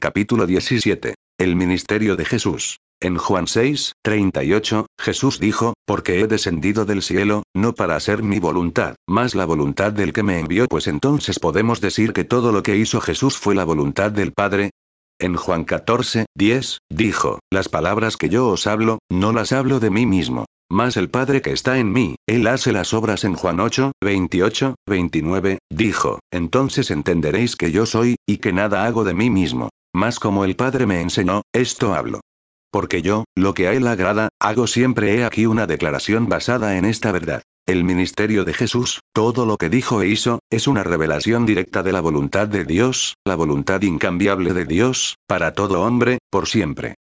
Capítulo 17. El ministerio de Jesús. En Juan 6, 38, Jesús dijo, porque he descendido del cielo, no para hacer mi voluntad, más la voluntad del que me envió, pues entonces podemos decir que todo lo que hizo Jesús fue la voluntad del Padre. En Juan 14, 10, dijo, las palabras que yo os hablo, no las hablo de mí mismo. Mas el Padre que está en mí, Él hace las obras en Juan 8, 28, 29, dijo, entonces entenderéis que yo soy, y que nada hago de mí mismo. Mas como el Padre me enseñó, esto hablo. Porque yo, lo que a Él agrada, hago siempre he aquí una declaración basada en esta verdad. El ministerio de Jesús, todo lo que dijo e hizo, es una revelación directa de la voluntad de Dios, la voluntad incambiable de Dios, para todo hombre, por siempre.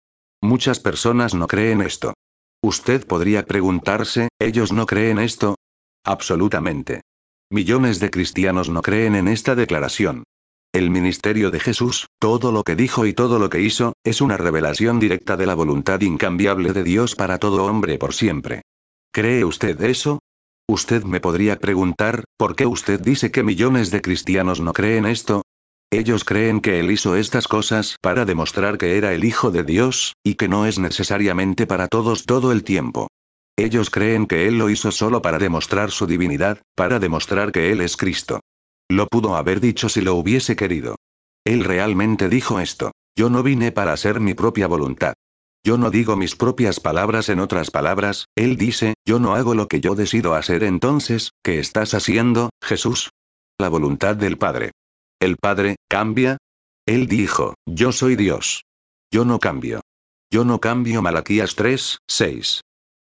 Muchas personas no creen esto. Usted podría preguntarse, ¿ellos no creen esto? Absolutamente. Millones de cristianos no creen en esta declaración. El ministerio de Jesús, todo lo que dijo y todo lo que hizo, es una revelación directa de la voluntad incambiable de Dios para todo hombre por siempre. ¿Cree usted eso? Usted me podría preguntar, ¿por qué usted dice que millones de cristianos no creen esto? Ellos creen que Él hizo estas cosas para demostrar que era el Hijo de Dios, y que no es necesariamente para todos todo el tiempo. Ellos creen que Él lo hizo solo para demostrar su divinidad, para demostrar que Él es Cristo. Lo pudo haber dicho si lo hubiese querido. Él realmente dijo esto. Yo no vine para hacer mi propia voluntad. Yo no digo mis propias palabras en otras palabras, Él dice, yo no hago lo que yo decido hacer entonces, ¿qué estás haciendo, Jesús? La voluntad del Padre. ¿El Padre, cambia? Él dijo, yo soy Dios. Yo no cambio. Yo no cambio Malaquías 3, 6.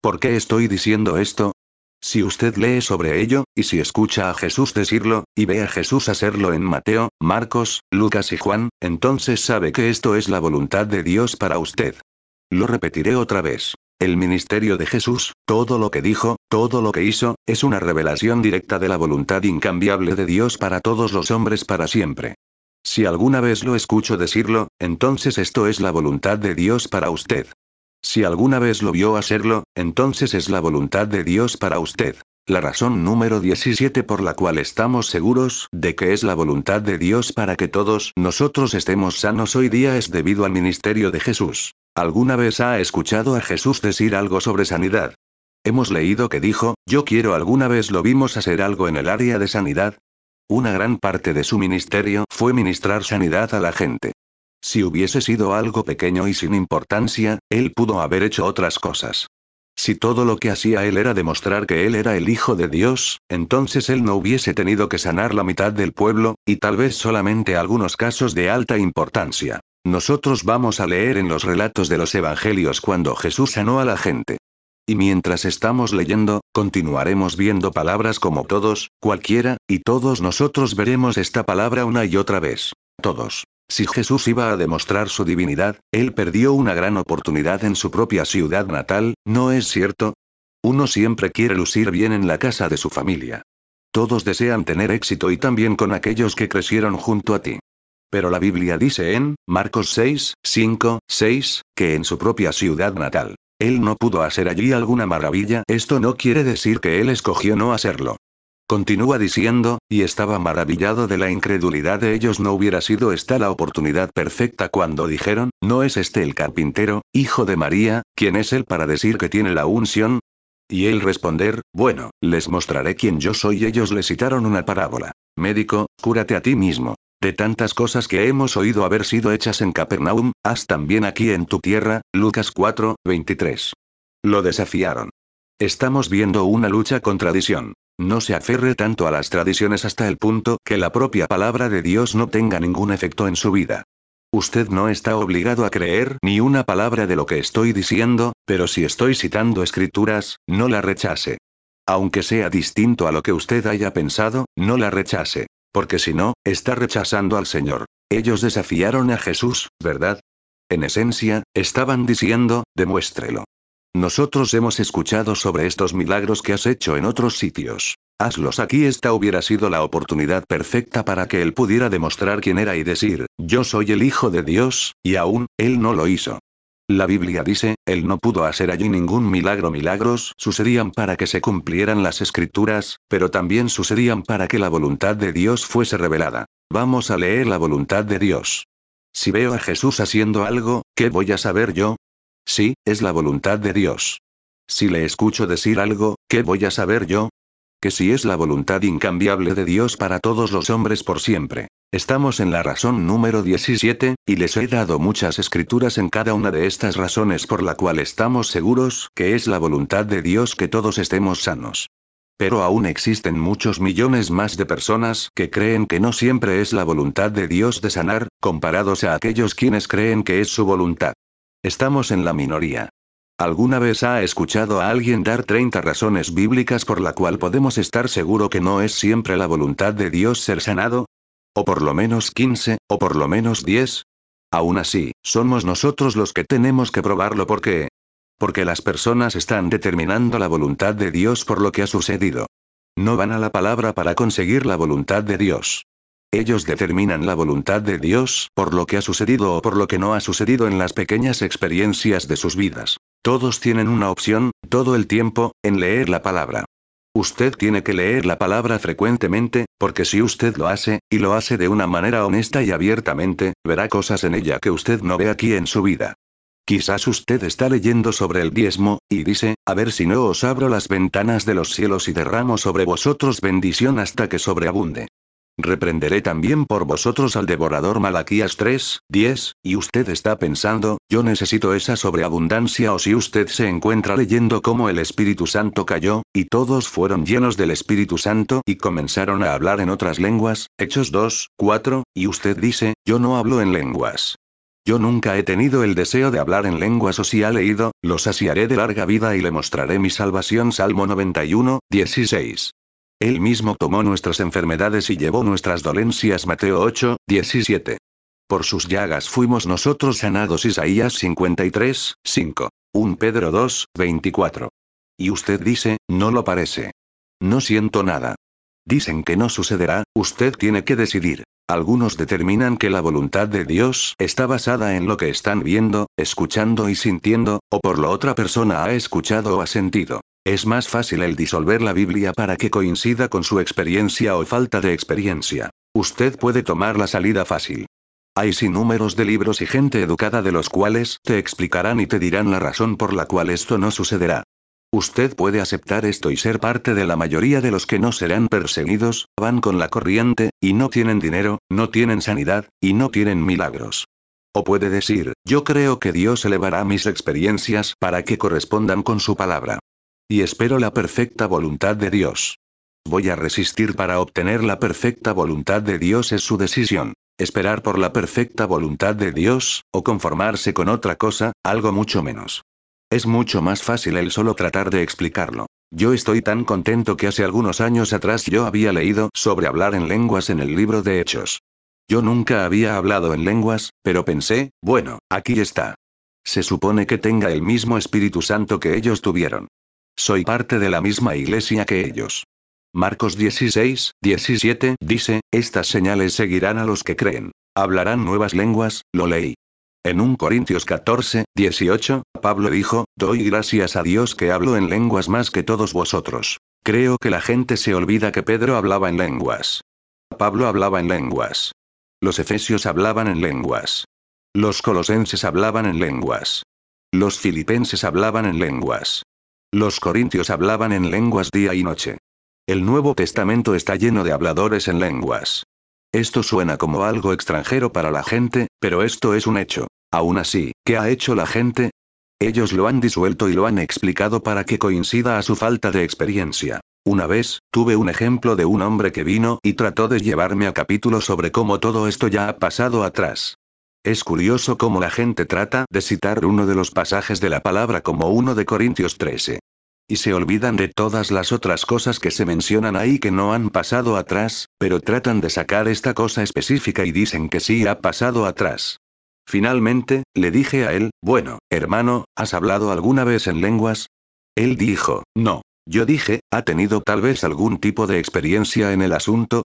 ¿Por qué estoy diciendo esto? Si usted lee sobre ello, y si escucha a Jesús decirlo, y ve a Jesús hacerlo en Mateo, Marcos, Lucas y Juan, entonces sabe que esto es la voluntad de Dios para usted. Lo repetiré otra vez. El ministerio de Jesús, todo lo que dijo, todo lo que hizo, es una revelación directa de la voluntad incambiable de Dios para todos los hombres para siempre. Si alguna vez lo escucho decirlo, entonces esto es la voluntad de Dios para usted. Si alguna vez lo vio hacerlo, entonces es la voluntad de Dios para usted. La razón número 17 por la cual estamos seguros de que es la voluntad de Dios para que todos nosotros estemos sanos hoy día es debido al ministerio de Jesús. ¿Alguna vez ha escuchado a Jesús decir algo sobre sanidad? Hemos leído que dijo, yo quiero alguna vez lo vimos hacer algo en el área de sanidad. Una gran parte de su ministerio fue ministrar sanidad a la gente. Si hubiese sido algo pequeño y sin importancia, él pudo haber hecho otras cosas. Si todo lo que hacía él era demostrar que él era el Hijo de Dios, entonces él no hubiese tenido que sanar la mitad del pueblo, y tal vez solamente algunos casos de alta importancia. Nosotros vamos a leer en los relatos de los Evangelios cuando Jesús sanó a la gente. Y mientras estamos leyendo, continuaremos viendo palabras como todos, cualquiera, y todos nosotros veremos esta palabra una y otra vez. Todos. Si Jesús iba a demostrar su divinidad, él perdió una gran oportunidad en su propia ciudad natal, ¿no es cierto? Uno siempre quiere lucir bien en la casa de su familia. Todos desean tener éxito y también con aquellos que crecieron junto a ti. Pero la Biblia dice en Marcos 6, 5, 6, que en su propia ciudad natal, él no pudo hacer allí alguna maravilla. Esto no quiere decir que él escogió no hacerlo. Continúa diciendo, y estaba maravillado de la incredulidad de ellos. No hubiera sido esta la oportunidad perfecta cuando dijeron, ¿no es este el carpintero, hijo de María, quien es él para decir que tiene la unción? Y él responder, bueno, les mostraré quién yo soy. Ellos le citaron una parábola. Médico, cúrate a ti mismo. De tantas cosas que hemos oído haber sido hechas en Capernaum, haz también aquí en tu tierra, Lucas 4, 23. Lo desafiaron. Estamos viendo una lucha con tradición. No se aferre tanto a las tradiciones hasta el punto que la propia palabra de Dios no tenga ningún efecto en su vida. Usted no está obligado a creer ni una palabra de lo que estoy diciendo, pero si estoy citando escrituras, no la rechace. Aunque sea distinto a lo que usted haya pensado, no la rechace. Porque si no, está rechazando al Señor. Ellos desafiaron a Jesús, ¿verdad? En esencia, estaban diciendo, demuéstrelo. Nosotros hemos escuchado sobre estos milagros que has hecho en otros sitios. Hazlos aquí. Esta hubiera sido la oportunidad perfecta para que él pudiera demostrar quién era y decir, yo soy el Hijo de Dios, y aún, él no lo hizo. La Biblia dice, él no pudo hacer allí ningún milagro. Milagros sucedían para que se cumplieran las escrituras, pero también sucedían para que la voluntad de Dios fuese revelada. Vamos a leer la voluntad de Dios. Si veo a Jesús haciendo algo, ¿qué voy a saber yo? Sí, es la voluntad de Dios. Si le escucho decir algo, ¿qué voy a saber yo? Que si es la voluntad incambiable de Dios para todos los hombres por siempre. Estamos en la razón número 17, y les he dado muchas escrituras en cada una de estas razones por la cual estamos seguros que es la voluntad de Dios que todos estemos sanos. Pero aún existen muchos millones más de personas que creen que no siempre es la voluntad de Dios de sanar, comparados a aquellos quienes creen que es su voluntad. Estamos en la minoría. ¿Alguna vez ha escuchado a alguien dar 30 razones bíblicas por la cual podemos estar seguro que no es siempre la voluntad de Dios ser sanado? ¿O por lo menos 15, o por lo menos 10? Aún así, somos nosotros los que tenemos que probarlo porque... Porque las personas están determinando la voluntad de Dios por lo que ha sucedido. No van a la palabra para conseguir la voluntad de Dios. Ellos determinan la voluntad de Dios por lo que ha sucedido o por lo que no ha sucedido en las pequeñas experiencias de sus vidas. Todos tienen una opción, todo el tiempo, en leer la palabra. Usted tiene que leer la palabra frecuentemente, porque si usted lo hace, y lo hace de una manera honesta y abiertamente, verá cosas en ella que usted no ve aquí en su vida. Quizás usted está leyendo sobre el diezmo, y dice, a ver si no os abro las ventanas de los cielos y derramo sobre vosotros bendición hasta que sobreabunde. Reprenderé también por vosotros al devorador Malaquías 3, 10, y usted está pensando, yo necesito esa sobreabundancia o si usted se encuentra leyendo cómo el Espíritu Santo cayó, y todos fueron llenos del Espíritu Santo y comenzaron a hablar en otras lenguas, Hechos 2, 4, y usted dice, yo no hablo en lenguas. Yo nunca he tenido el deseo de hablar en lenguas o si ha leído, lo saciaré de larga vida y le mostraré mi salvación Salmo 91, 16. Él mismo tomó nuestras enfermedades y llevó nuestras dolencias Mateo 8, 17. Por sus llagas fuimos nosotros sanados Isaías 53, 5. 1 Pedro 2, 24. Y usted dice, no lo parece. No siento nada. Dicen que no sucederá, usted tiene que decidir. Algunos determinan que la voluntad de Dios está basada en lo que están viendo, escuchando y sintiendo, o por lo otra persona ha escuchado o ha sentido. Es más fácil el disolver la Biblia para que coincida con su experiencia o falta de experiencia. Usted puede tomar la salida fácil. Hay sin números de libros y gente educada de los cuales te explicarán y te dirán la razón por la cual esto no sucederá. Usted puede aceptar esto y ser parte de la mayoría de los que no serán perseguidos, van con la corriente, y no tienen dinero, no tienen sanidad, y no tienen milagros. O puede decir, yo creo que Dios elevará mis experiencias para que correspondan con su palabra. Y espero la perfecta voluntad de Dios. Voy a resistir para obtener la perfecta voluntad de Dios es su decisión. Esperar por la perfecta voluntad de Dios, o conformarse con otra cosa, algo mucho menos. Es mucho más fácil el solo tratar de explicarlo. Yo estoy tan contento que hace algunos años atrás yo había leído sobre hablar en lenguas en el libro de Hechos. Yo nunca había hablado en lenguas, pero pensé, bueno, aquí está. Se supone que tenga el mismo Espíritu Santo que ellos tuvieron. Soy parte de la misma iglesia que ellos. Marcos 16, 17 dice, estas señales seguirán a los que creen. Hablarán nuevas lenguas, lo leí. En 1 Corintios 14, 18, Pablo dijo, doy gracias a Dios que hablo en lenguas más que todos vosotros. Creo que la gente se olvida que Pedro hablaba en lenguas. Pablo hablaba en lenguas. Los efesios hablaban en lenguas. Los colosenses hablaban en lenguas. Los filipenses hablaban en lenguas. Los corintios hablaban en lenguas día y noche. El Nuevo Testamento está lleno de habladores en lenguas. Esto suena como algo extranjero para la gente, pero esto es un hecho. Aún así, ¿qué ha hecho la gente? Ellos lo han disuelto y lo han explicado para que coincida a su falta de experiencia. Una vez, tuve un ejemplo de un hombre que vino y trató de llevarme a capítulo sobre cómo todo esto ya ha pasado atrás. Es curioso cómo la gente trata de citar uno de los pasajes de la palabra como uno de Corintios 13. Y se olvidan de todas las otras cosas que se mencionan ahí que no han pasado atrás, pero tratan de sacar esta cosa específica y dicen que sí ha pasado atrás. Finalmente, le dije a él, bueno, hermano, ¿has hablado alguna vez en lenguas? Él dijo, no. Yo dije, ¿ha tenido tal vez algún tipo de experiencia en el asunto?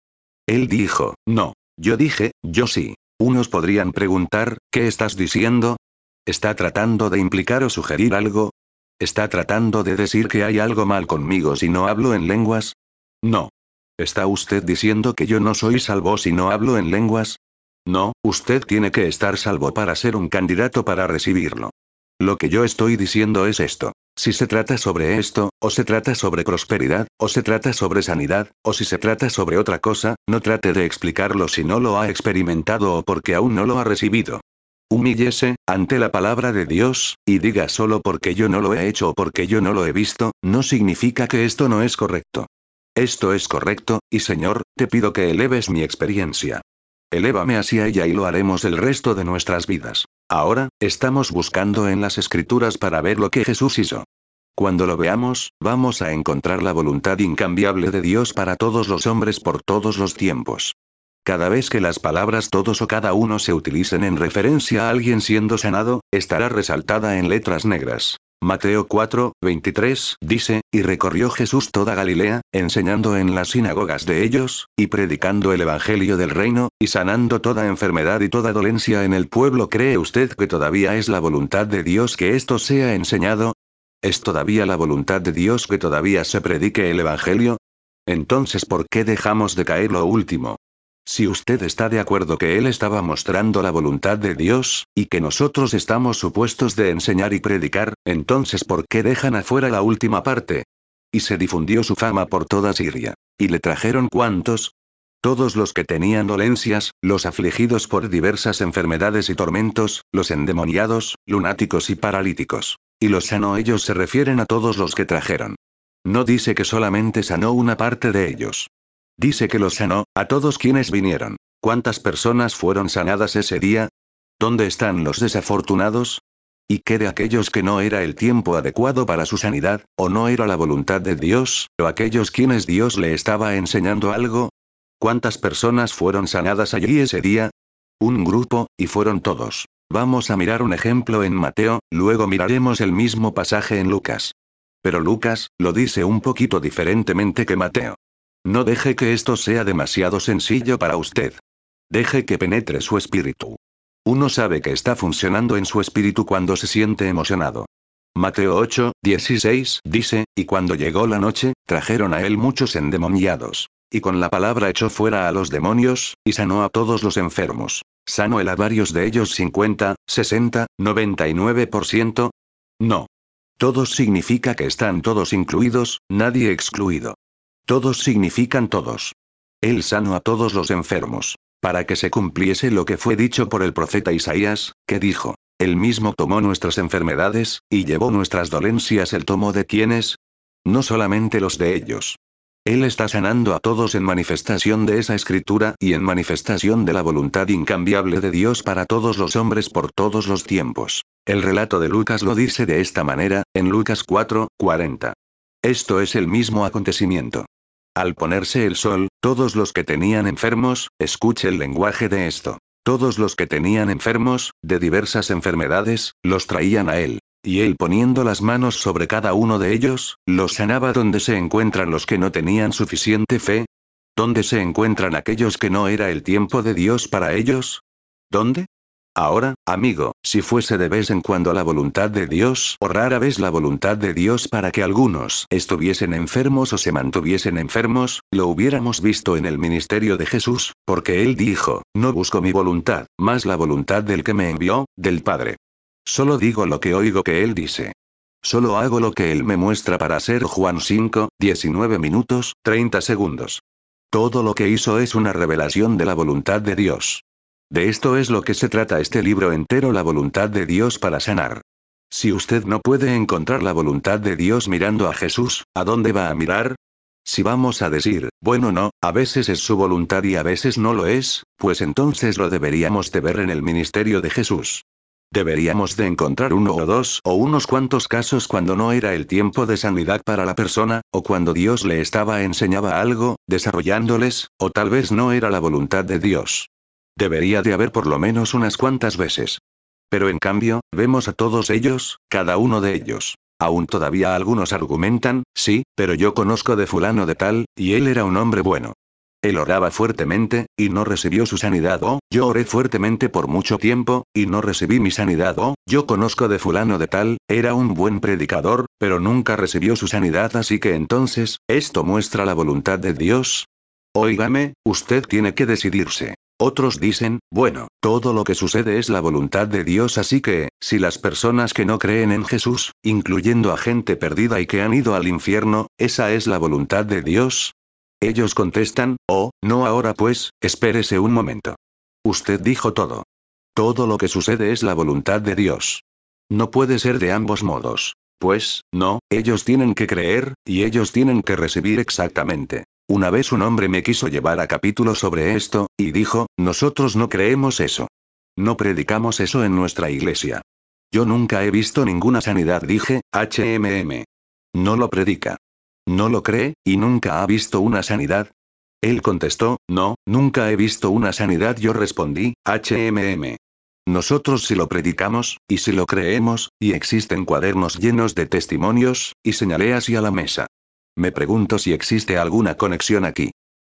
Él dijo, no. Yo dije, yo sí. Unos podrían preguntar, ¿qué estás diciendo? ¿Está tratando de implicar o sugerir algo? ¿Está tratando de decir que hay algo mal conmigo si no hablo en lenguas? No. ¿Está usted diciendo que yo no soy salvo si no hablo en lenguas? No, usted tiene que estar salvo para ser un candidato para recibirlo. Lo que yo estoy diciendo es esto. Si se trata sobre esto, o se trata sobre prosperidad, o se trata sobre sanidad, o si se trata sobre otra cosa, no trate de explicarlo si no lo ha experimentado o porque aún no lo ha recibido. Humíllese, ante la palabra de Dios, y diga solo porque yo no lo he hecho o porque yo no lo he visto, no significa que esto no es correcto. Esto es correcto, y Señor, te pido que eleves mi experiencia. Elévame hacia ella y lo haremos el resto de nuestras vidas. Ahora, estamos buscando en las escrituras para ver lo que Jesús hizo. Cuando lo veamos, vamos a encontrar la voluntad incambiable de Dios para todos los hombres por todos los tiempos. Cada vez que las palabras todos o cada uno se utilicen en referencia a alguien siendo sanado, estará resaltada en letras negras. Mateo 4, 23, dice, y recorrió Jesús toda Galilea, enseñando en las sinagogas de ellos, y predicando el Evangelio del reino, y sanando toda enfermedad y toda dolencia en el pueblo. ¿Cree usted que todavía es la voluntad de Dios que esto sea enseñado? ¿Es todavía la voluntad de Dios que todavía se predique el Evangelio? Entonces, ¿por qué dejamos de caer lo último? Si usted está de acuerdo que Él estaba mostrando la voluntad de Dios, y que nosotros estamos supuestos de enseñar y predicar, entonces ¿por qué dejan afuera la última parte? Y se difundió su fama por toda Siria. ¿Y le trajeron cuántos? Todos los que tenían dolencias, los afligidos por diversas enfermedades y tormentos, los endemoniados, lunáticos y paralíticos. Y los sanó ellos se refieren a todos los que trajeron. No dice que solamente sanó una parte de ellos. Dice que los sanó, a todos quienes vinieron. ¿Cuántas personas fueron sanadas ese día? ¿Dónde están los desafortunados? ¿Y qué de aquellos que no era el tiempo adecuado para su sanidad, o no era la voluntad de Dios, o aquellos quienes Dios le estaba enseñando algo? ¿Cuántas personas fueron sanadas allí ese día? Un grupo, y fueron todos. Vamos a mirar un ejemplo en Mateo, luego miraremos el mismo pasaje en Lucas. Pero Lucas, lo dice un poquito diferentemente que Mateo. No deje que esto sea demasiado sencillo para usted. Deje que penetre su espíritu. Uno sabe que está funcionando en su espíritu cuando se siente emocionado. Mateo 8, 16 dice, y cuando llegó la noche, trajeron a él muchos endemoniados. Y con la palabra echó fuera a los demonios, y sanó a todos los enfermos. ¿Sanó él a varios de ellos 50, 60, 99%? No. Todos significa que están todos incluidos, nadie excluido. Todos significan todos. Él sanó a todos los enfermos. Para que se cumpliese lo que fue dicho por el profeta Isaías, que dijo, Él mismo tomó nuestras enfermedades, y llevó nuestras dolencias. ¿El tomó de quienes? No solamente los de ellos. Él está sanando a todos en manifestación de esa escritura y en manifestación de la voluntad incambiable de Dios para todos los hombres por todos los tiempos. El relato de Lucas lo dice de esta manera, en Lucas 4, 40. Esto es el mismo acontecimiento. Al ponerse el sol, todos los que tenían enfermos, escuche el lenguaje de esto. Todos los que tenían enfermos, de diversas enfermedades, los traían a él. Y él poniendo las manos sobre cada uno de ellos, los sanaba donde se encuentran los que no tenían suficiente fe. ¿Dónde se encuentran aquellos que no era el tiempo de Dios para ellos? ¿Dónde? Ahora, amigo, si fuese de vez en cuando la voluntad de Dios o rara vez la voluntad de Dios para que algunos estuviesen enfermos o se mantuviesen enfermos, lo hubiéramos visto en el ministerio de Jesús, porque él dijo, no busco mi voluntad, más la voluntad del que me envió, del Padre. Solo digo lo que oigo que él dice. Solo hago lo que él me muestra para ser Juan 5, 19 minutos, 30 segundos. Todo lo que hizo es una revelación de la voluntad de Dios. De esto es lo que se trata este libro entero, la voluntad de Dios para sanar. Si usted no puede encontrar la voluntad de Dios mirando a Jesús, ¿a dónde va a mirar? Si vamos a decir, bueno no, a veces es su voluntad y a veces no lo es, pues entonces lo deberíamos de ver en el ministerio de Jesús. Deberíamos de encontrar uno o dos o unos cuantos casos cuando no era el tiempo de sanidad para la persona, o cuando Dios le estaba enseñaba algo, desarrollándoles, o tal vez no era la voluntad de Dios. Debería de haber por lo menos unas cuantas veces. Pero en cambio, vemos a todos ellos, cada uno de ellos. Aún todavía algunos argumentan, sí, pero yo conozco de fulano de tal, y él era un hombre bueno. Él oraba fuertemente, y no recibió su sanidad. O, yo oré fuertemente por mucho tiempo, y no recibí mi sanidad. O, yo conozco de fulano de tal, era un buen predicador, pero nunca recibió su sanidad. Así que entonces, ¿esto muestra la voluntad de Dios? Óigame, usted tiene que decidirse. Otros dicen, bueno, todo lo que sucede es la voluntad de Dios así que, si las personas que no creen en Jesús, incluyendo a gente perdida y que han ido al infierno, esa es la voluntad de Dios. Ellos contestan, oh, no ahora pues, espérese un momento. Usted dijo todo. Todo lo que sucede es la voluntad de Dios. No puede ser de ambos modos. Pues, no, ellos tienen que creer, y ellos tienen que recibir exactamente. Una vez un hombre me quiso llevar a capítulo sobre esto, y dijo, nosotros no creemos eso. No predicamos eso en nuestra iglesia. Yo nunca he visto ninguna sanidad, dije, HMM. No lo predica. No lo cree, y nunca ha visto una sanidad. Él contestó, no, nunca he visto una sanidad. Yo respondí, HMM. Nosotros si lo predicamos, y si lo creemos, y existen cuadernos llenos de testimonios, y señalé así a la mesa. Me pregunto si existe alguna conexión aquí.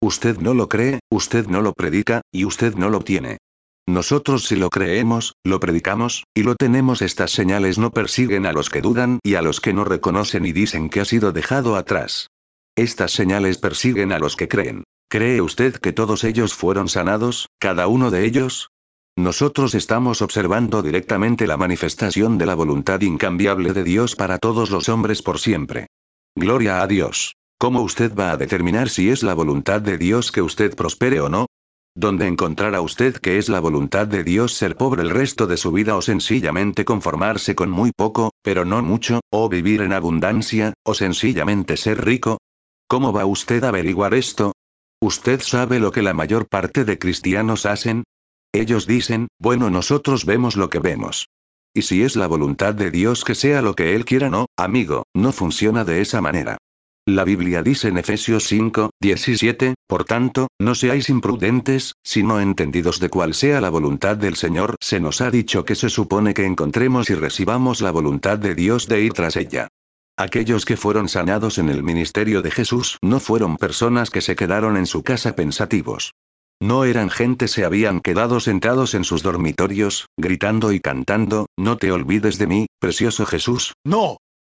Usted no lo cree, usted no lo predica, y usted no lo tiene. Nosotros si lo creemos, lo predicamos, y lo tenemos estas señales no persiguen a los que dudan y a los que no reconocen y dicen que ha sido dejado atrás. Estas señales persiguen a los que creen. ¿Cree usted que todos ellos fueron sanados, cada uno de ellos? Nosotros estamos observando directamente la manifestación de la voluntad incambiable de Dios para todos los hombres por siempre. Gloria a Dios. ¿Cómo usted va a determinar si es la voluntad de Dios que usted prospere o no? ¿Dónde encontrará usted que es la voluntad de Dios ser pobre el resto de su vida o sencillamente conformarse con muy poco, pero no mucho, o vivir en abundancia, o sencillamente ser rico? ¿Cómo va usted a averiguar esto? ¿Usted sabe lo que la mayor parte de cristianos hacen? Ellos dicen, bueno nosotros vemos lo que vemos. Y si es la voluntad de Dios que sea lo que Él quiera, no, amigo, no funciona de esa manera. La Biblia dice en Efesios 5, 17, por tanto, no seáis imprudentes, sino entendidos de cuál sea la voluntad del Señor. Se nos ha dicho que se supone que encontremos y recibamos la voluntad de Dios de ir tras ella. Aquellos que fueron sanados en el ministerio de Jesús no fueron personas que se quedaron en su casa pensativos. No eran gente, se habían quedado sentados en sus dormitorios, gritando y cantando, no te olvides de mí, precioso Jesús. No.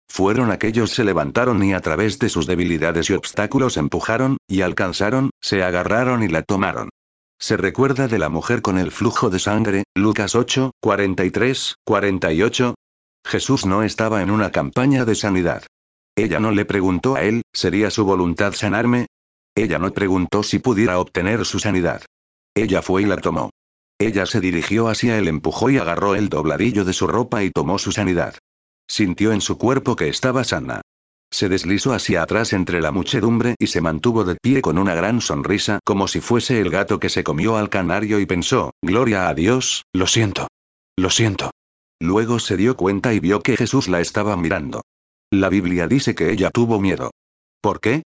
Fueron aquellos se levantaron y a través de sus debilidades y obstáculos empujaron, y alcanzaron, se agarraron y la tomaron. Se recuerda de la mujer con el flujo de sangre, Lucas 8, 43, 48. Jesús no estaba en una campaña de sanidad. Ella no le preguntó a él, ¿sería su voluntad sanarme? Ella no preguntó si pudiera obtener su sanidad. Ella fue y la tomó. Ella se dirigió hacia él, empujó y agarró el dobladillo de su ropa y tomó su sanidad. Sintió en su cuerpo que estaba sana. Se deslizó hacia atrás entre la muchedumbre y se mantuvo de pie con una gran sonrisa como si fuese el gato que se comió al canario y pensó, Gloria a Dios, lo siento. Lo siento. Luego se dio cuenta y vio que Jesús la estaba mirando. La Biblia dice que ella tuvo miedo. ¿Por qué?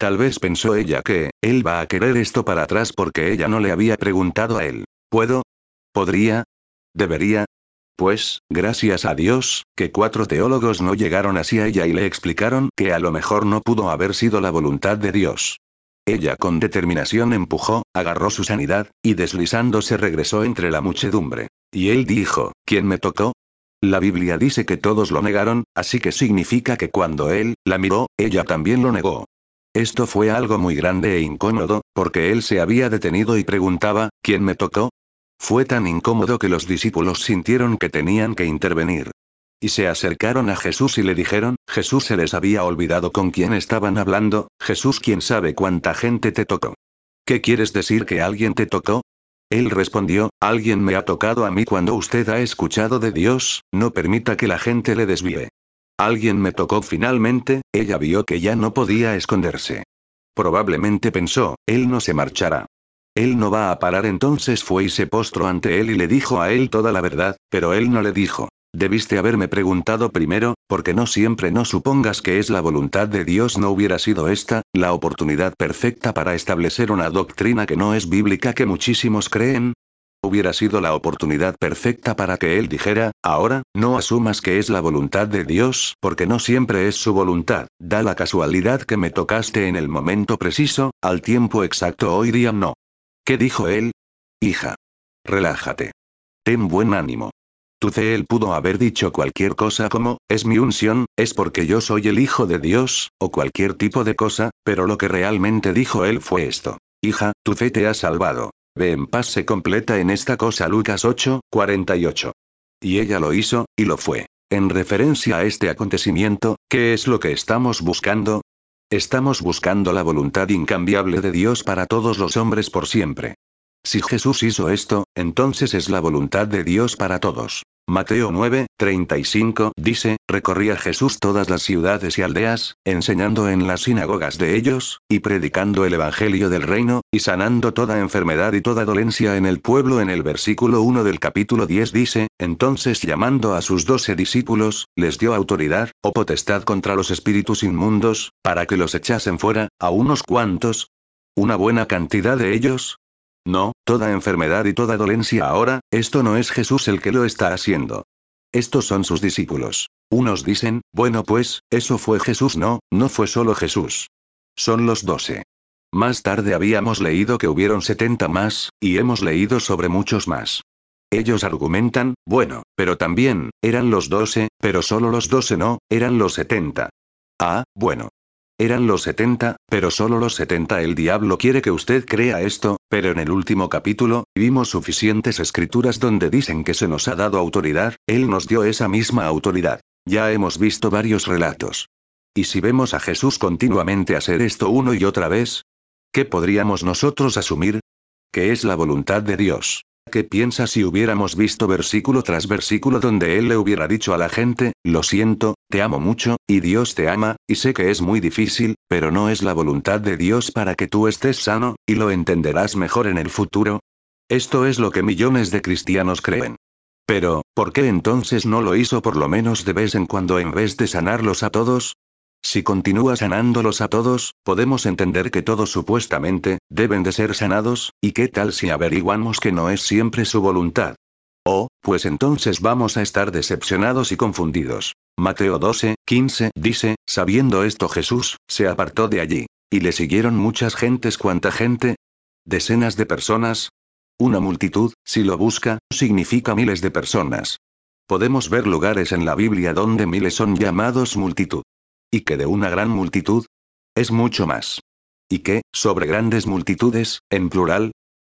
Tal vez pensó ella que, él va a querer esto para atrás porque ella no le había preguntado a él. ¿Puedo? ¿Podría? ¿Debería? Pues, gracias a Dios, que cuatro teólogos no llegaron hacia ella y le explicaron que a lo mejor no pudo haber sido la voluntad de Dios. Ella con determinación empujó, agarró su sanidad, y deslizándose regresó entre la muchedumbre. Y él dijo, ¿quién me tocó? La Biblia dice que todos lo negaron, así que significa que cuando él la miró, ella también lo negó. Esto fue algo muy grande e incómodo, porque él se había detenido y preguntaba, ¿quién me tocó? Fue tan incómodo que los discípulos sintieron que tenían que intervenir. Y se acercaron a Jesús y le dijeron, Jesús se les había olvidado con quién estaban hablando, Jesús quién sabe cuánta gente te tocó. ¿Qué quieres decir que alguien te tocó? Él respondió, alguien me ha tocado a mí cuando usted ha escuchado de Dios, no permita que la gente le desvíe. Alguien me tocó finalmente, ella vio que ya no podía esconderse. Probablemente pensó, él no se marchará. Él no va a parar entonces fue y se postró ante él y le dijo a él toda la verdad, pero él no le dijo. Debiste haberme preguntado primero, porque no siempre no supongas que es la voluntad de Dios no hubiera sido esta, la oportunidad perfecta para establecer una doctrina que no es bíblica que muchísimos creen, Hubiera sido la oportunidad perfecta para que él dijera, ahora, no asumas que es la voluntad de Dios, porque no siempre es su voluntad, da la casualidad que me tocaste en el momento preciso, al tiempo exacto hoy día no. ¿Qué dijo él? Hija. Relájate. Ten buen ánimo. Tu él pudo haber dicho cualquier cosa como, es mi unción, es porque yo soy el Hijo de Dios, o cualquier tipo de cosa, pero lo que realmente dijo él fue esto. Hija, tu fe te ha salvado. Ve en paz se completa en esta cosa Lucas 8, 48. Y ella lo hizo, y lo fue. En referencia a este acontecimiento, ¿qué es lo que estamos buscando? Estamos buscando la voluntad incambiable de Dios para todos los hombres por siempre. Si Jesús hizo esto, entonces es la voluntad de Dios para todos. Mateo 9, 35 dice, recorría Jesús todas las ciudades y aldeas, enseñando en las sinagogas de ellos, y predicando el Evangelio del reino, y sanando toda enfermedad y toda dolencia en el pueblo. En el versículo 1 del capítulo 10 dice, entonces llamando a sus doce discípulos, les dio autoridad, o potestad contra los espíritus inmundos, para que los echasen fuera, a unos cuantos, una buena cantidad de ellos, no, toda enfermedad y toda dolencia ahora, esto no es Jesús el que lo está haciendo. Estos son sus discípulos. Unos dicen, bueno pues, eso fue Jesús. No, no fue solo Jesús. Son los doce. Más tarde habíamos leído que hubieron setenta más, y hemos leído sobre muchos más. Ellos argumentan, bueno, pero también, eran los doce, pero solo los doce no, eran los setenta. Ah, bueno. Eran los 70, pero solo los 70. El diablo quiere que usted crea esto, pero en el último capítulo, vimos suficientes escrituras donde dicen que se nos ha dado autoridad, Él nos dio esa misma autoridad. Ya hemos visto varios relatos. ¿Y si vemos a Jesús continuamente hacer esto uno y otra vez? ¿Qué podríamos nosotros asumir? Que es la voluntad de Dios. ¿Qué piensa si hubiéramos visto versículo tras versículo donde él le hubiera dicho a la gente, lo siento, te amo mucho, y Dios te ama, y sé que es muy difícil, pero no es la voluntad de Dios para que tú estés sano, y lo entenderás mejor en el futuro? Esto es lo que millones de cristianos creen. Pero, ¿por qué entonces no lo hizo por lo menos de vez en cuando en vez de sanarlos a todos? Si continúa sanándolos a todos, podemos entender que todos supuestamente, deben de ser sanados, ¿y qué tal si averiguamos que no es siempre su voluntad? Oh, pues entonces vamos a estar decepcionados y confundidos. Mateo 12, 15 dice, sabiendo esto Jesús, se apartó de allí. Y le siguieron muchas gentes. ¿Cuánta gente? Decenas de personas. Una multitud, si lo busca, significa miles de personas. Podemos ver lugares en la Biblia donde miles son llamados multitud. ¿Y que de una gran multitud? Es mucho más. ¿Y qué, sobre grandes multitudes, en plural?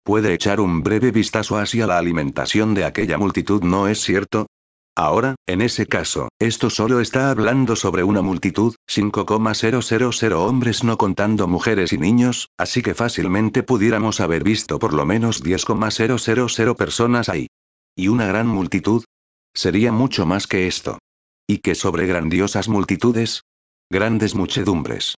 Puede echar un breve vistazo hacia la alimentación de aquella multitud, ¿no es cierto? Ahora, en ese caso, esto solo está hablando sobre una multitud, 5,000 hombres no contando mujeres y niños, así que fácilmente pudiéramos haber visto por lo menos 10,000 personas ahí. ¿Y una gran multitud? Sería mucho más que esto. ¿Y que sobre grandiosas multitudes? Grandes muchedumbres.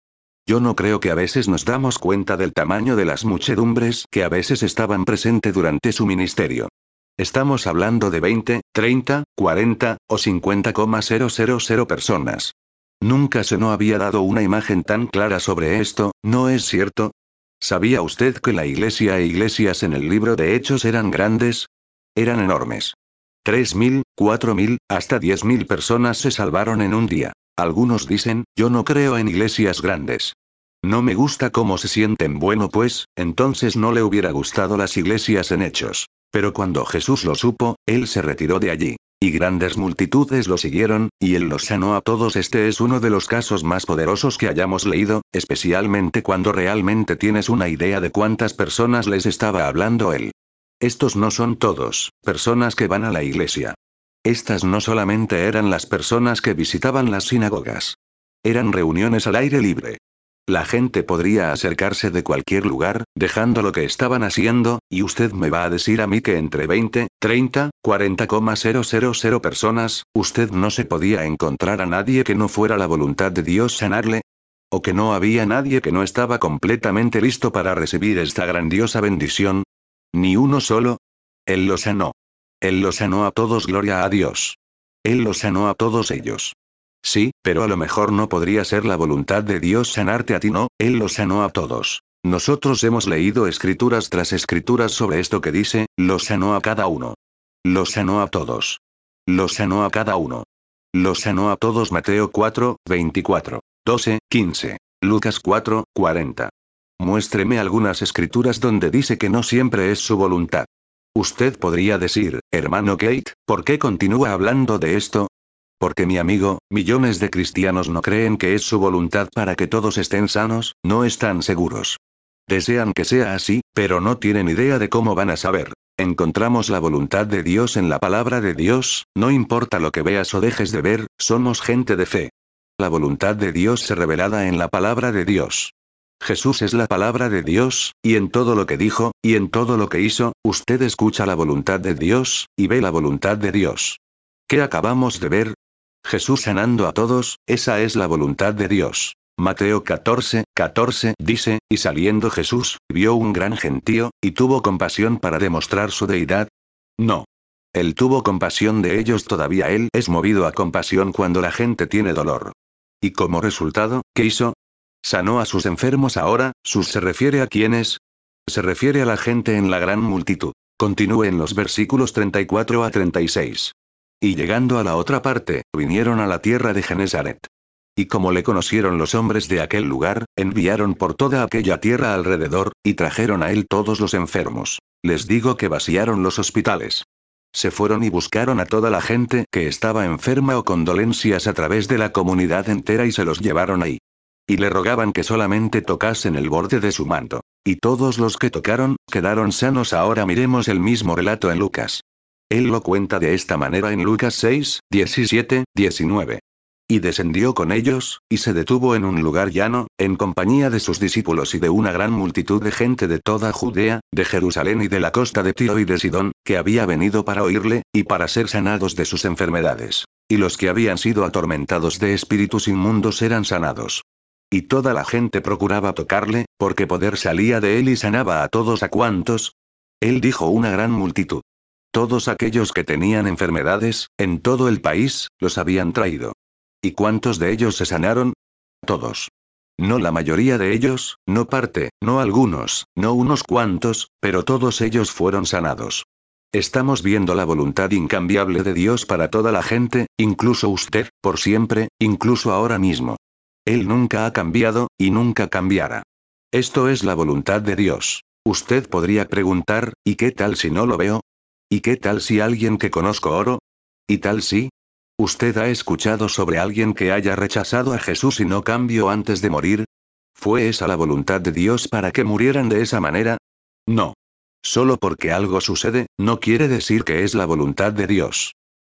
Yo no creo que a veces nos damos cuenta del tamaño de las muchedumbres que a veces estaban presentes durante su ministerio. Estamos hablando de 20, 30, 40 o 50,000 personas. Nunca se no había dado una imagen tan clara sobre esto, ¿no es cierto? ¿Sabía usted que la iglesia e iglesias en el libro de Hechos eran grandes? Eran enormes. 3.000, 4.000, hasta 10.000 personas se salvaron en un día. Algunos dicen, yo no creo en iglesias grandes. No me gusta cómo se sienten bueno pues, entonces no le hubiera gustado las iglesias en hechos. Pero cuando Jesús lo supo, él se retiró de allí. Y grandes multitudes lo siguieron, y él los sanó a todos. Este es uno de los casos más poderosos que hayamos leído, especialmente cuando realmente tienes una idea de cuántas personas les estaba hablando él. Estos no son todos, personas que van a la iglesia. Estas no solamente eran las personas que visitaban las sinagogas. Eran reuniones al aire libre. La gente podría acercarse de cualquier lugar, dejando lo que estaban haciendo, y usted me va a decir a mí que entre 20, 30, 40,000 personas, usted no se podía encontrar a nadie que no fuera la voluntad de Dios sanarle. O que no había nadie que no estaba completamente listo para recibir esta grandiosa bendición. Ni uno solo. Él lo sanó. Él los sanó a todos, gloria a Dios. Él los sanó a todos ellos. Sí, pero a lo mejor no podría ser la voluntad de Dios sanarte a ti, no, Él los sanó a todos. Nosotros hemos leído escrituras tras escrituras sobre esto que dice, los sanó a cada uno. Los sanó a todos. Los sanó a cada uno. Los sanó a todos Mateo 4, 24, 12, 15. Lucas 4, 40. Muéstreme algunas escrituras donde dice que no siempre es su voluntad. Usted podría decir, hermano Kate, ¿por qué continúa hablando de esto? Porque mi amigo, millones de cristianos no creen que es su voluntad para que todos estén sanos, no están seguros. Desean que sea así, pero no tienen idea de cómo van a saber. Encontramos la voluntad de Dios en la palabra de Dios, no importa lo que veas o dejes de ver, somos gente de fe. La voluntad de Dios se revelada en la palabra de Dios. Jesús es la palabra de Dios, y en todo lo que dijo, y en todo lo que hizo, usted escucha la voluntad de Dios, y ve la voluntad de Dios. ¿Qué acabamos de ver? Jesús sanando a todos, esa es la voluntad de Dios. Mateo 14, 14 dice, y saliendo Jesús, vio un gran gentío, y tuvo compasión para demostrar su deidad. No. Él tuvo compasión de ellos todavía él es movido a compasión cuando la gente tiene dolor. Y como resultado, ¿qué hizo? Sanó a sus enfermos ahora, sus se refiere a quiénes? Se refiere a la gente en la gran multitud. Continúe en los versículos 34 a 36. Y llegando a la otra parte, vinieron a la tierra de Genesaret. Y como le conocieron los hombres de aquel lugar, enviaron por toda aquella tierra alrededor, y trajeron a él todos los enfermos. Les digo que vaciaron los hospitales. Se fueron y buscaron a toda la gente que estaba enferma o con dolencias a través de la comunidad entera y se los llevaron ahí. Y le rogaban que solamente tocasen el borde de su manto. Y todos los que tocaron, quedaron sanos. Ahora miremos el mismo relato en Lucas. Él lo cuenta de esta manera en Lucas 6, 17, 19. Y descendió con ellos, y se detuvo en un lugar llano, en compañía de sus discípulos y de una gran multitud de gente de toda Judea, de Jerusalén y de la costa de Tiro y de Sidón, que había venido para oírle, y para ser sanados de sus enfermedades. Y los que habían sido atormentados de espíritus inmundos eran sanados. Y toda la gente procuraba tocarle, porque poder salía de él y sanaba a todos a cuantos. Él dijo una gran multitud. Todos aquellos que tenían enfermedades, en todo el país, los habían traído. ¿Y cuántos de ellos se sanaron? Todos. No la mayoría de ellos, no parte, no algunos, no unos cuantos, pero todos ellos fueron sanados. Estamos viendo la voluntad incambiable de Dios para toda la gente, incluso usted, por siempre, incluso ahora mismo. Él nunca ha cambiado, y nunca cambiará. Esto es la voluntad de Dios. Usted podría preguntar, ¿y qué tal si no lo veo? ¿Y qué tal si alguien que conozco oro? ¿Y tal si? ¿Usted ha escuchado sobre alguien que haya rechazado a Jesús y no cambió antes de morir? ¿Fue esa la voluntad de Dios para que murieran de esa manera? No. Solo porque algo sucede, no quiere decir que es la voluntad de Dios.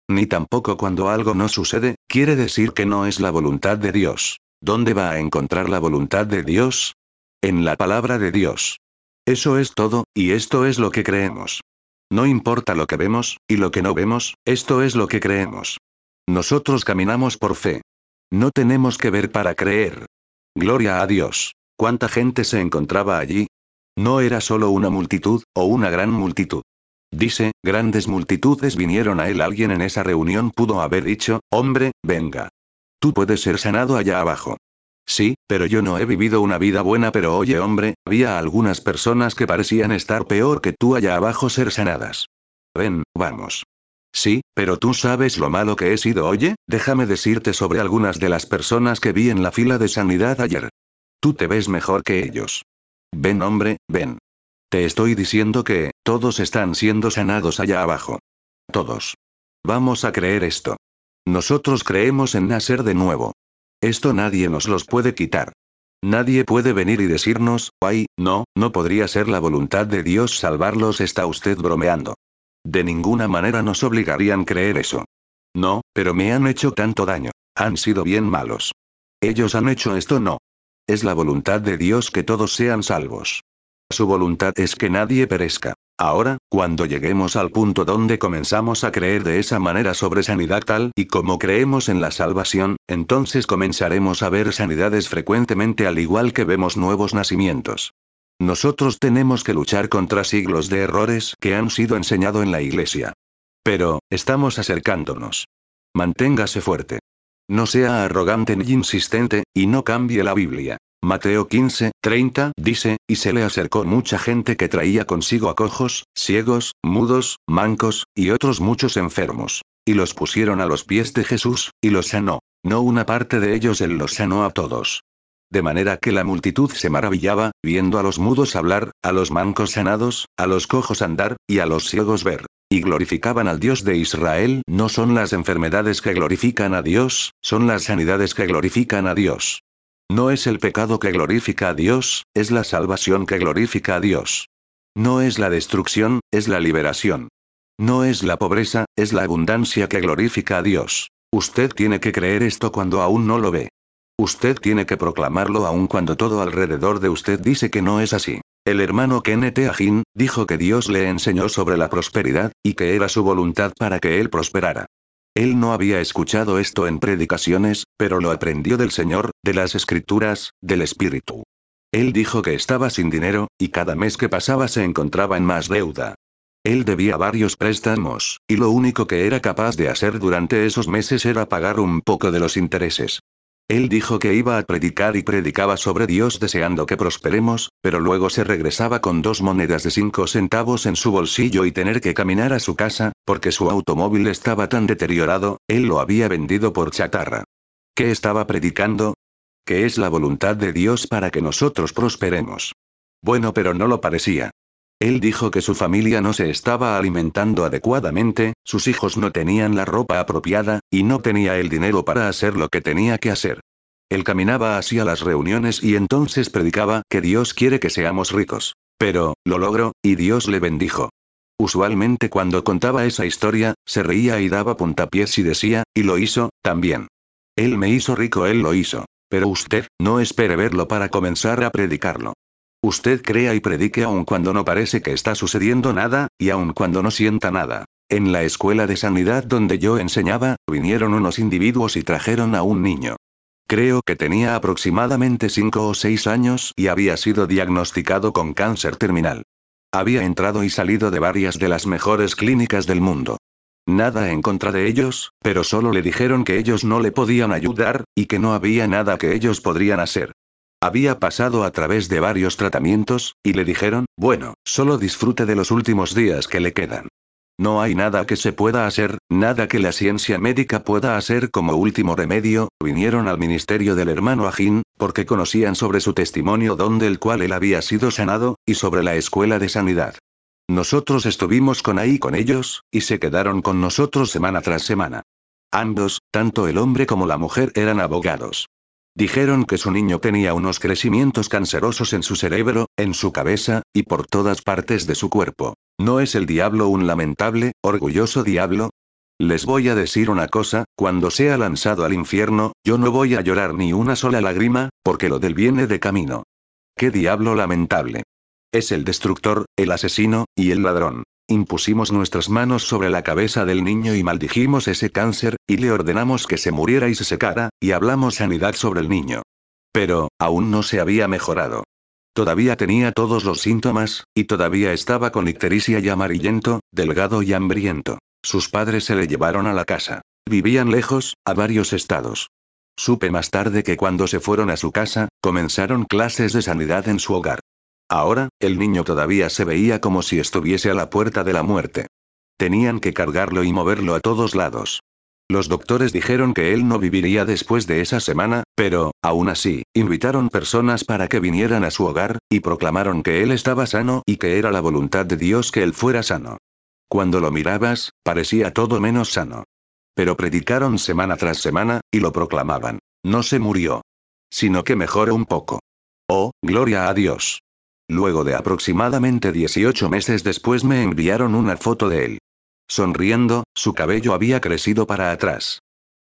Ni tampoco cuando algo no sucede, quiere decir que no es la voluntad de Dios. ¿Dónde va a encontrar la voluntad de Dios? En la palabra de Dios. Eso es todo, y esto es lo que creemos. No importa lo que vemos, y lo que no vemos, esto es lo que creemos. Nosotros caminamos por fe. No tenemos que ver para creer. Gloria a Dios. ¿Cuánta gente se encontraba allí? No era solo una multitud, o una gran multitud. Dice, grandes multitudes vinieron a él. Alguien en esa reunión pudo haber dicho, hombre, venga. Tú puedes ser sanado allá abajo. Sí, pero yo no he vivido una vida buena, pero oye hombre, había algunas personas que parecían estar peor que tú allá abajo ser sanadas. Ven, vamos. Sí, pero tú sabes lo malo que he sido, oye, déjame decirte sobre algunas de las personas que vi en la fila de sanidad ayer. Tú te ves mejor que ellos. Ven hombre, ven. Te estoy diciendo que, todos están siendo sanados allá abajo. Todos. Vamos a creer esto. Nosotros creemos en nacer de nuevo. Esto nadie nos los puede quitar. Nadie puede venir y decirnos, ay, no, no podría ser la voluntad de Dios salvarlos, está usted bromeando. De ninguna manera nos obligarían creer eso. No, pero me han hecho tanto daño. Han sido bien malos. Ellos han hecho esto, no. Es la voluntad de Dios que todos sean salvos. Su voluntad es que nadie perezca. Ahora, cuando lleguemos al punto donde comenzamos a creer de esa manera sobre sanidad tal y como creemos en la salvación, entonces comenzaremos a ver sanidades frecuentemente al igual que vemos nuevos nacimientos. Nosotros tenemos que luchar contra siglos de errores que han sido enseñados en la iglesia. Pero, estamos acercándonos. Manténgase fuerte. No sea arrogante ni insistente, y no cambie la Biblia. Mateo 15, 30 dice, y se le acercó mucha gente que traía consigo a cojos, ciegos, mudos, mancos, y otros muchos enfermos. Y los pusieron a los pies de Jesús, y los sanó. No una parte de ellos él los sanó a todos. De manera que la multitud se maravillaba, viendo a los mudos hablar, a los mancos sanados, a los cojos andar, y a los ciegos ver. Y glorificaban al Dios de Israel. No son las enfermedades que glorifican a Dios, son las sanidades que glorifican a Dios. No es el pecado que glorifica a Dios, es la salvación que glorifica a Dios. No es la destrucción, es la liberación. No es la pobreza, es la abundancia que glorifica a Dios. Usted tiene que creer esto cuando aún no lo ve. Usted tiene que proclamarlo aun cuando todo alrededor de usted dice que no es así. El hermano Kenneth Agin, dijo que Dios le enseñó sobre la prosperidad, y que era su voluntad para que él prosperara. Él no había escuchado esto en predicaciones, pero lo aprendió del Señor, de las Escrituras, del Espíritu. Él dijo que estaba sin dinero, y cada mes que pasaba se encontraba en más deuda. Él debía varios préstamos, y lo único que era capaz de hacer durante esos meses era pagar un poco de los intereses. Él dijo que iba a predicar y predicaba sobre Dios deseando que prosperemos, pero luego se regresaba con dos monedas de cinco centavos en su bolsillo y tener que caminar a su casa, porque su automóvil estaba tan deteriorado, él lo había vendido por chatarra. ¿Qué estaba predicando? Que es la voluntad de Dios para que nosotros prosperemos. Bueno, pero no lo parecía. Él dijo que su familia no se estaba alimentando adecuadamente, sus hijos no tenían la ropa apropiada, y no tenía el dinero para hacer lo que tenía que hacer. Él caminaba hacia las reuniones y entonces predicaba que Dios quiere que seamos ricos. Pero, lo logró, y Dios le bendijo. Usualmente cuando contaba esa historia, se reía y daba puntapiés y decía, y lo hizo, también. Él me hizo rico, él lo hizo. Pero usted, no espere verlo para comenzar a predicarlo. Usted crea y predique aun cuando no parece que está sucediendo nada, y aun cuando no sienta nada. En la escuela de sanidad donde yo enseñaba, vinieron unos individuos y trajeron a un niño. Creo que tenía aproximadamente 5 o 6 años y había sido diagnosticado con cáncer terminal. Había entrado y salido de varias de las mejores clínicas del mundo. Nada en contra de ellos, pero solo le dijeron que ellos no le podían ayudar, y que no había nada que ellos podrían hacer. Había pasado a través de varios tratamientos, y le dijeron, bueno, solo disfrute de los últimos días que le quedan. No hay nada que se pueda hacer, nada que la ciencia médica pueda hacer como último remedio, vinieron al ministerio del hermano Agin, porque conocían sobre su testimonio donde el cual él había sido sanado, y sobre la escuela de sanidad. Nosotros estuvimos con ahí con ellos, y se quedaron con nosotros semana tras semana. Ambos, tanto el hombre como la mujer eran abogados. Dijeron que su niño tenía unos crecimientos cancerosos en su cerebro, en su cabeza, y por todas partes de su cuerpo. ¿No es el diablo un lamentable, orgulloso diablo? Les voy a decir una cosa, cuando sea lanzado al infierno, yo no voy a llorar ni una sola lágrima, porque lo del viene de camino. ¿Qué diablo lamentable? Es el destructor, el asesino, y el ladrón. Impusimos nuestras manos sobre la cabeza del niño y maldijimos ese cáncer, y le ordenamos que se muriera y se secara, y hablamos sanidad sobre el niño. Pero, aún no se había mejorado. Todavía tenía todos los síntomas, y todavía estaba con ictericia y amarillento, delgado y hambriento. Sus padres se le llevaron a la casa. Vivían lejos, a varios estados. Supe más tarde que cuando se fueron a su casa, comenzaron clases de sanidad en su hogar. Ahora, el niño todavía se veía como si estuviese a la puerta de la muerte. Tenían que cargarlo y moverlo a todos lados. Los doctores dijeron que él no viviría después de esa semana, pero, aún así, invitaron personas para que vinieran a su hogar, y proclamaron que él estaba sano y que era la voluntad de Dios que él fuera sano. Cuando lo mirabas, parecía todo menos sano. Pero predicaron semana tras semana, y lo proclamaban. No se murió. Sino que mejoró un poco. Oh, gloria a Dios. Luego de aproximadamente 18 meses después me enviaron una foto de él. Sonriendo, su cabello había crecido para atrás.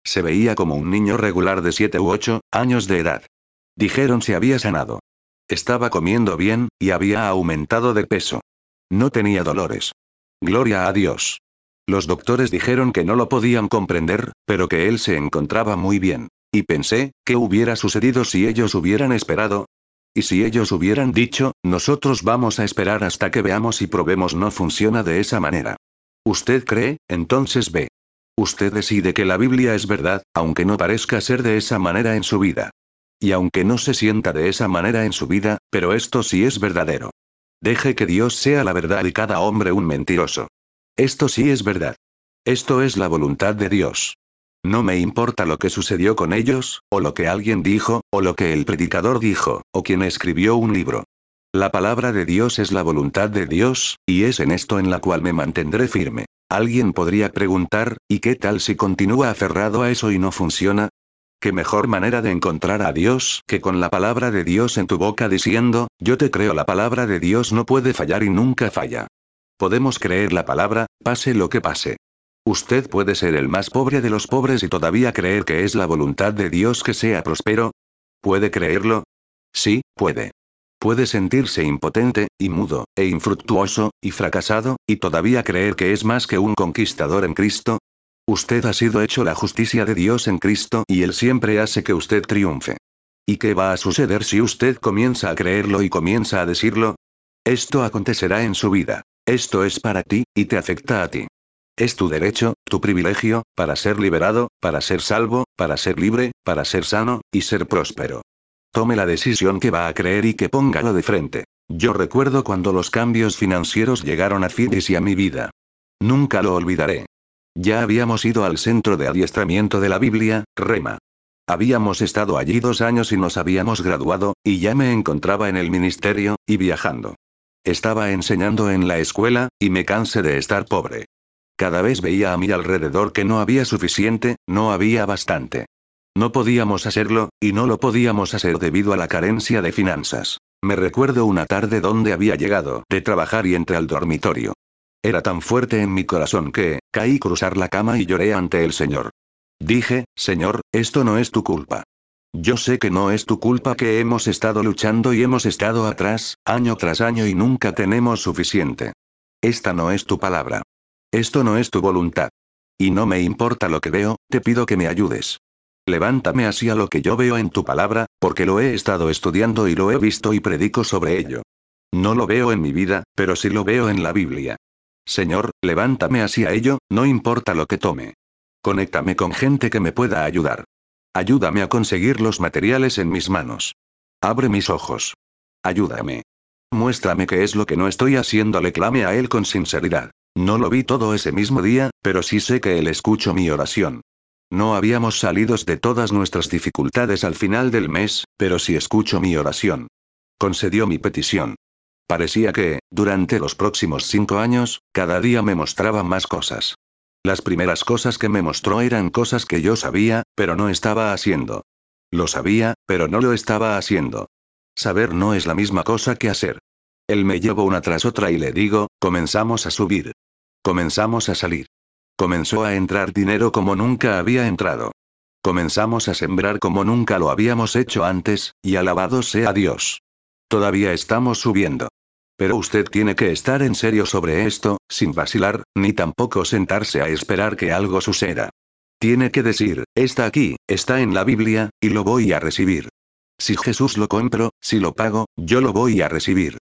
Se veía como un niño regular de 7 u 8 años de edad. Dijeron se había sanado. Estaba comiendo bien, y había aumentado de peso. No tenía dolores. Gloria a Dios. Los doctores dijeron que no lo podían comprender, pero que él se encontraba muy bien. Y pensé, ¿qué hubiera sucedido si ellos hubieran esperado? Y si ellos hubieran dicho, nosotros vamos a esperar hasta que veamos y probemos no funciona de esa manera. Usted cree, entonces ve. Usted decide que la Biblia es verdad, aunque no parezca ser de esa manera en su vida. Y aunque no se sienta de esa manera en su vida, pero esto sí es verdadero. Deje que Dios sea la verdad y cada hombre un mentiroso. Esto sí es verdad. Esto es la voluntad de Dios. No me importa lo que sucedió con ellos, o lo que alguien dijo, o lo que el predicador dijo, o quien escribió un libro. La palabra de Dios es la voluntad de Dios, y es en esto en la cual me mantendré firme. Alguien podría preguntar, ¿y qué tal si continúa aferrado a eso y no funciona? ¿Qué mejor manera de encontrar a Dios que con la palabra de Dios en tu boca diciendo, yo te creo la palabra de Dios no puede fallar y nunca falla? Podemos creer la palabra, pase lo que pase. Usted puede ser el más pobre de los pobres y todavía creer que es la voluntad de Dios que sea próspero. ¿Puede creerlo? Sí, puede. Puede sentirse impotente, y mudo, e infructuoso, y fracasado, y todavía creer que es más que un conquistador en Cristo. Usted ha sido hecho la justicia de Dios en Cristo y Él siempre hace que usted triunfe. ¿Y qué va a suceder si usted comienza a creerlo y comienza a decirlo? Esto acontecerá en su vida. Esto es para ti, y te afecta a ti. Es tu derecho, tu privilegio, para ser liberado, para ser salvo, para ser libre, para ser sano, y ser próspero. Tome la decisión que va a creer y que póngalo de frente. Yo recuerdo cuando los cambios financieros llegaron a Fidis y a mi vida. Nunca lo olvidaré. Ya habíamos ido al centro de adiestramiento de la Biblia, Rema. Habíamos estado allí dos años y nos habíamos graduado, y ya me encontraba en el ministerio, y viajando. Estaba enseñando en la escuela, y me cansé de estar pobre. Cada vez veía a mi alrededor que no había suficiente, no había bastante. No podíamos hacerlo, y no lo podíamos hacer debido a la carencia de finanzas. Me recuerdo una tarde donde había llegado de trabajar y entré al dormitorio. Era tan fuerte en mi corazón que, caí cruzar la cama y lloré ante el Señor. Dije, Señor, esto no es tu culpa. Yo sé que no es tu culpa que hemos estado luchando y hemos estado atrás, año tras año y nunca tenemos suficiente. Esta no es tu palabra. Esto no es tu voluntad. Y no me importa lo que veo, te pido que me ayudes. Levántame así a lo que yo veo en tu palabra, porque lo he estado estudiando y lo he visto y predico sobre ello. No lo veo en mi vida, pero sí lo veo en la Biblia. Señor, levántame así a ello, no importa lo que tome. Conéctame con gente que me pueda ayudar. Ayúdame a conseguir los materiales en mis manos. Abre mis ojos. Ayúdame. Muéstrame qué es lo que no estoy haciendo, le clame a Él con sinceridad. No lo vi todo ese mismo día, pero sí sé que Él escuchó mi oración. No habíamos salido de todas nuestras dificultades al final del mes, pero sí escucho mi oración. Concedió mi petición. Parecía que, durante los próximos cinco años, cada día me mostraba más cosas. Las primeras cosas que me mostró eran cosas que yo sabía, pero no estaba haciendo. Lo sabía, pero no lo estaba haciendo. Saber no es la misma cosa que hacer. Él me llevó una tras otra y le digo, comenzamos a subir. Comenzamos a salir. Comenzó a entrar dinero como nunca había entrado. Comenzamos a sembrar como nunca lo habíamos hecho antes, y alabado sea Dios. Todavía estamos subiendo. Pero usted tiene que estar en serio sobre esto, sin vacilar, ni tampoco sentarse a esperar que algo suceda. Tiene que decir, está aquí, está en la Biblia, y lo voy a recibir. Si Jesús lo compro, si lo pago, yo lo voy a recibir.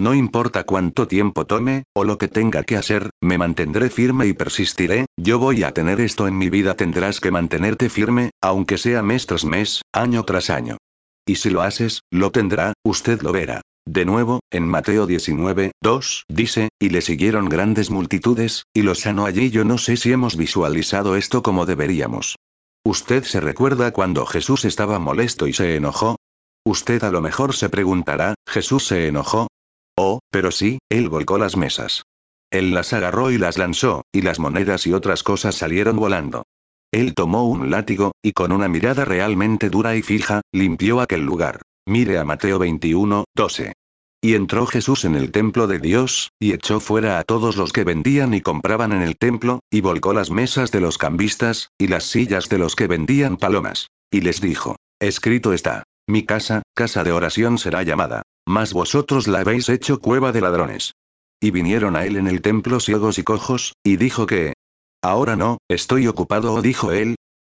No importa cuánto tiempo tome, o lo que tenga que hacer, me mantendré firme y persistiré, yo voy a tener esto en mi vida tendrás que mantenerte firme, aunque sea mes tras mes, año tras año. Y si lo haces, lo tendrá, usted lo verá. De nuevo, en Mateo 19, 2, dice, y le siguieron grandes multitudes, y los sanó allí. Yo no sé si hemos visualizado esto como deberíamos. ¿Usted se recuerda cuando Jesús estaba molesto y se enojó? Usted a lo mejor se preguntará, ¿Jesús se enojó? Oh, pero sí, él volcó las mesas. Él las agarró y las lanzó, y las monedas y otras cosas salieron volando. Él tomó un látigo, y con una mirada realmente dura y fija, limpió aquel lugar. Mire a Mateo 21, 12. Y entró Jesús en el templo de Dios, y echó fuera a todos los que vendían y compraban en el templo, y volcó las mesas de los cambistas, y las sillas de los que vendían palomas. Y les dijo, escrito está, mi casa, casa de oración será llamada, mas vosotros la habéis hecho cueva de ladrones. Y vinieron a él en el templo ciegos y cojos, y dijo que, ahora no, estoy ocupado, dijo él,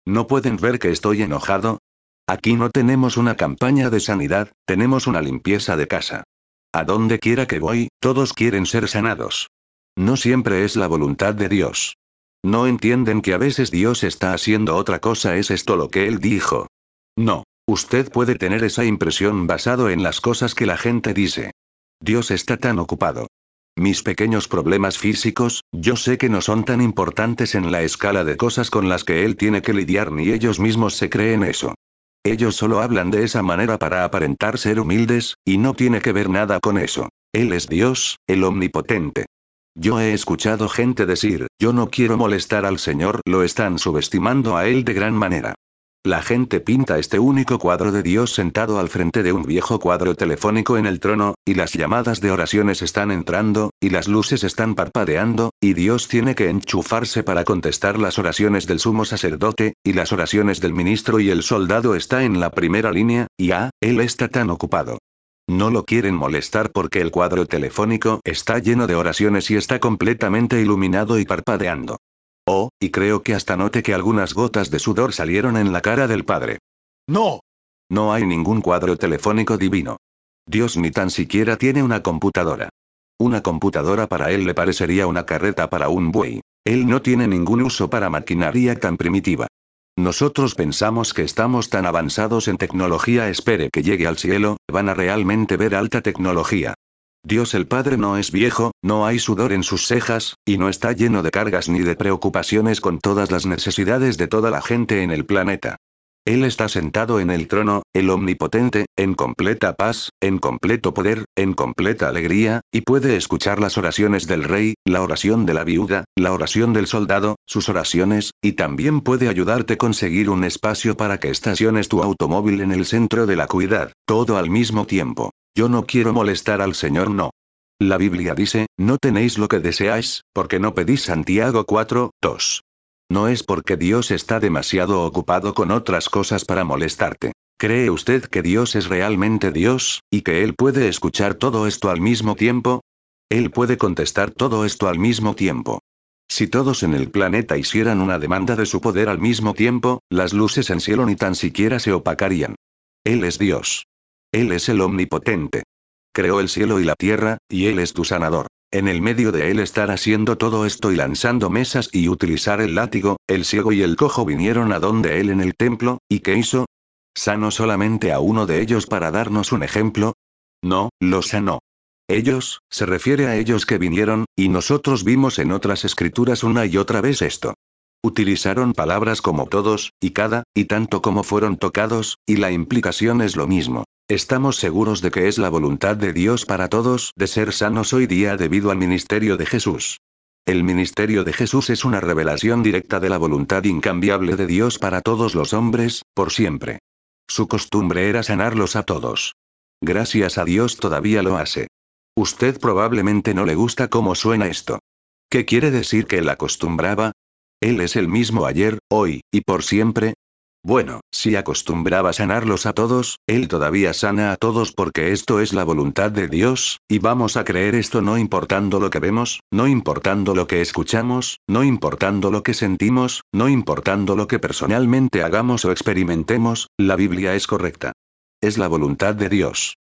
¿no pueden ver que estoy enojado? Aquí no tenemos una campaña de sanidad, tenemos una limpieza de casa. A donde quiera que voy, todos quieren ser sanados. No siempre es la voluntad de Dios. No entienden que a veces Dios está haciendo otra cosa, es esto lo que Él dijo. No. Usted puede tener esa impresión basado en las cosas que la gente dice. Dios está tan ocupado. Mis pequeños problemas físicos, yo sé que no son tan importantes en la escala de cosas con las que Él tiene que lidiar ni ellos mismos se creen eso. Ellos solo hablan de esa manera para aparentar ser humildes, y no tiene que ver nada con eso. Él es Dios, el omnipotente. Yo he escuchado gente decir, yo no quiero molestar al Señor, lo están subestimando a Él de gran manera. La gente pinta este único cuadro de Dios sentado al frente de un viejo cuadro telefónico en el trono, y las llamadas de oraciones están entrando, y las luces están parpadeando, y Dios tiene que enchufarse para contestar las oraciones del sumo sacerdote, y las oraciones del ministro y el soldado está en la primera línea, y ah, él está tan ocupado. No lo quieren molestar porque el cuadro telefónico está lleno de oraciones y está completamente iluminado y parpadeando. Oh, y creo que hasta note que algunas gotas de sudor salieron en la cara del padre. No. No hay ningún cuadro telefónico divino. Dios ni tan siquiera tiene una computadora. Una computadora para él le parecería una carreta para un buey. Él no tiene ningún uso para maquinaria tan primitiva. Nosotros pensamos que estamos tan avanzados en tecnología, espere que llegue al cielo, van a realmente ver alta tecnología. Dios el Padre no es viejo, no hay sudor en sus cejas, y no está lleno de cargas ni de preocupaciones con todas las necesidades de toda la gente en el planeta. Él está sentado en el trono, el omnipotente, en completa paz, en completo poder, en completa alegría, y puede escuchar las oraciones del rey, la oración de la viuda, la oración del soldado, sus oraciones, y también puede ayudarte a conseguir un espacio para que estaciones tu automóvil en el centro de la cuidad, todo al mismo tiempo. Yo no quiero molestar al Señor, no. La Biblia dice, no tenéis lo que deseáis, porque no pedís Santiago 4, 2. No es porque Dios está demasiado ocupado con otras cosas para molestarte. ¿Cree usted que Dios es realmente Dios, y que Él puede escuchar todo esto al mismo tiempo? Él puede contestar todo esto al mismo tiempo. Si todos en el planeta hicieran una demanda de su poder al mismo tiempo, las luces en cielo ni tan siquiera se opacarían. Él es Dios. Él es el omnipotente. Creó el cielo y la tierra, y Él es tu sanador. En el medio de Él estar haciendo todo esto y lanzando mesas y utilizar el látigo, el ciego y el cojo vinieron a donde Él en el templo, ¿y qué hizo? ¿Sanó solamente a uno de ellos para darnos un ejemplo? No, lo sanó. Ellos, se refiere a ellos que vinieron, y nosotros vimos en otras escrituras una y otra vez esto. Utilizaron palabras como todos, y cada, y tanto como fueron tocados, y la implicación es lo mismo. Estamos seguros de que es la voluntad de Dios para todos de ser sanos hoy día debido al ministerio de Jesús. El ministerio de Jesús es una revelación directa de la voluntad incambiable de Dios para todos los hombres, por siempre. Su costumbre era sanarlos a todos. Gracias a Dios todavía lo hace. Usted probablemente no le gusta cómo suena esto. ¿Qué quiere decir que él acostumbraba? Él es el mismo ayer, hoy, y por siempre, bueno, si acostumbraba sanarlos a todos, Él todavía sana a todos porque esto es la voluntad de Dios, y vamos a creer esto no importando lo que vemos, no importando lo que escuchamos, no importando lo que sentimos, no importando lo que personalmente hagamos o experimentemos, la Biblia es correcta. Es la voluntad de Dios.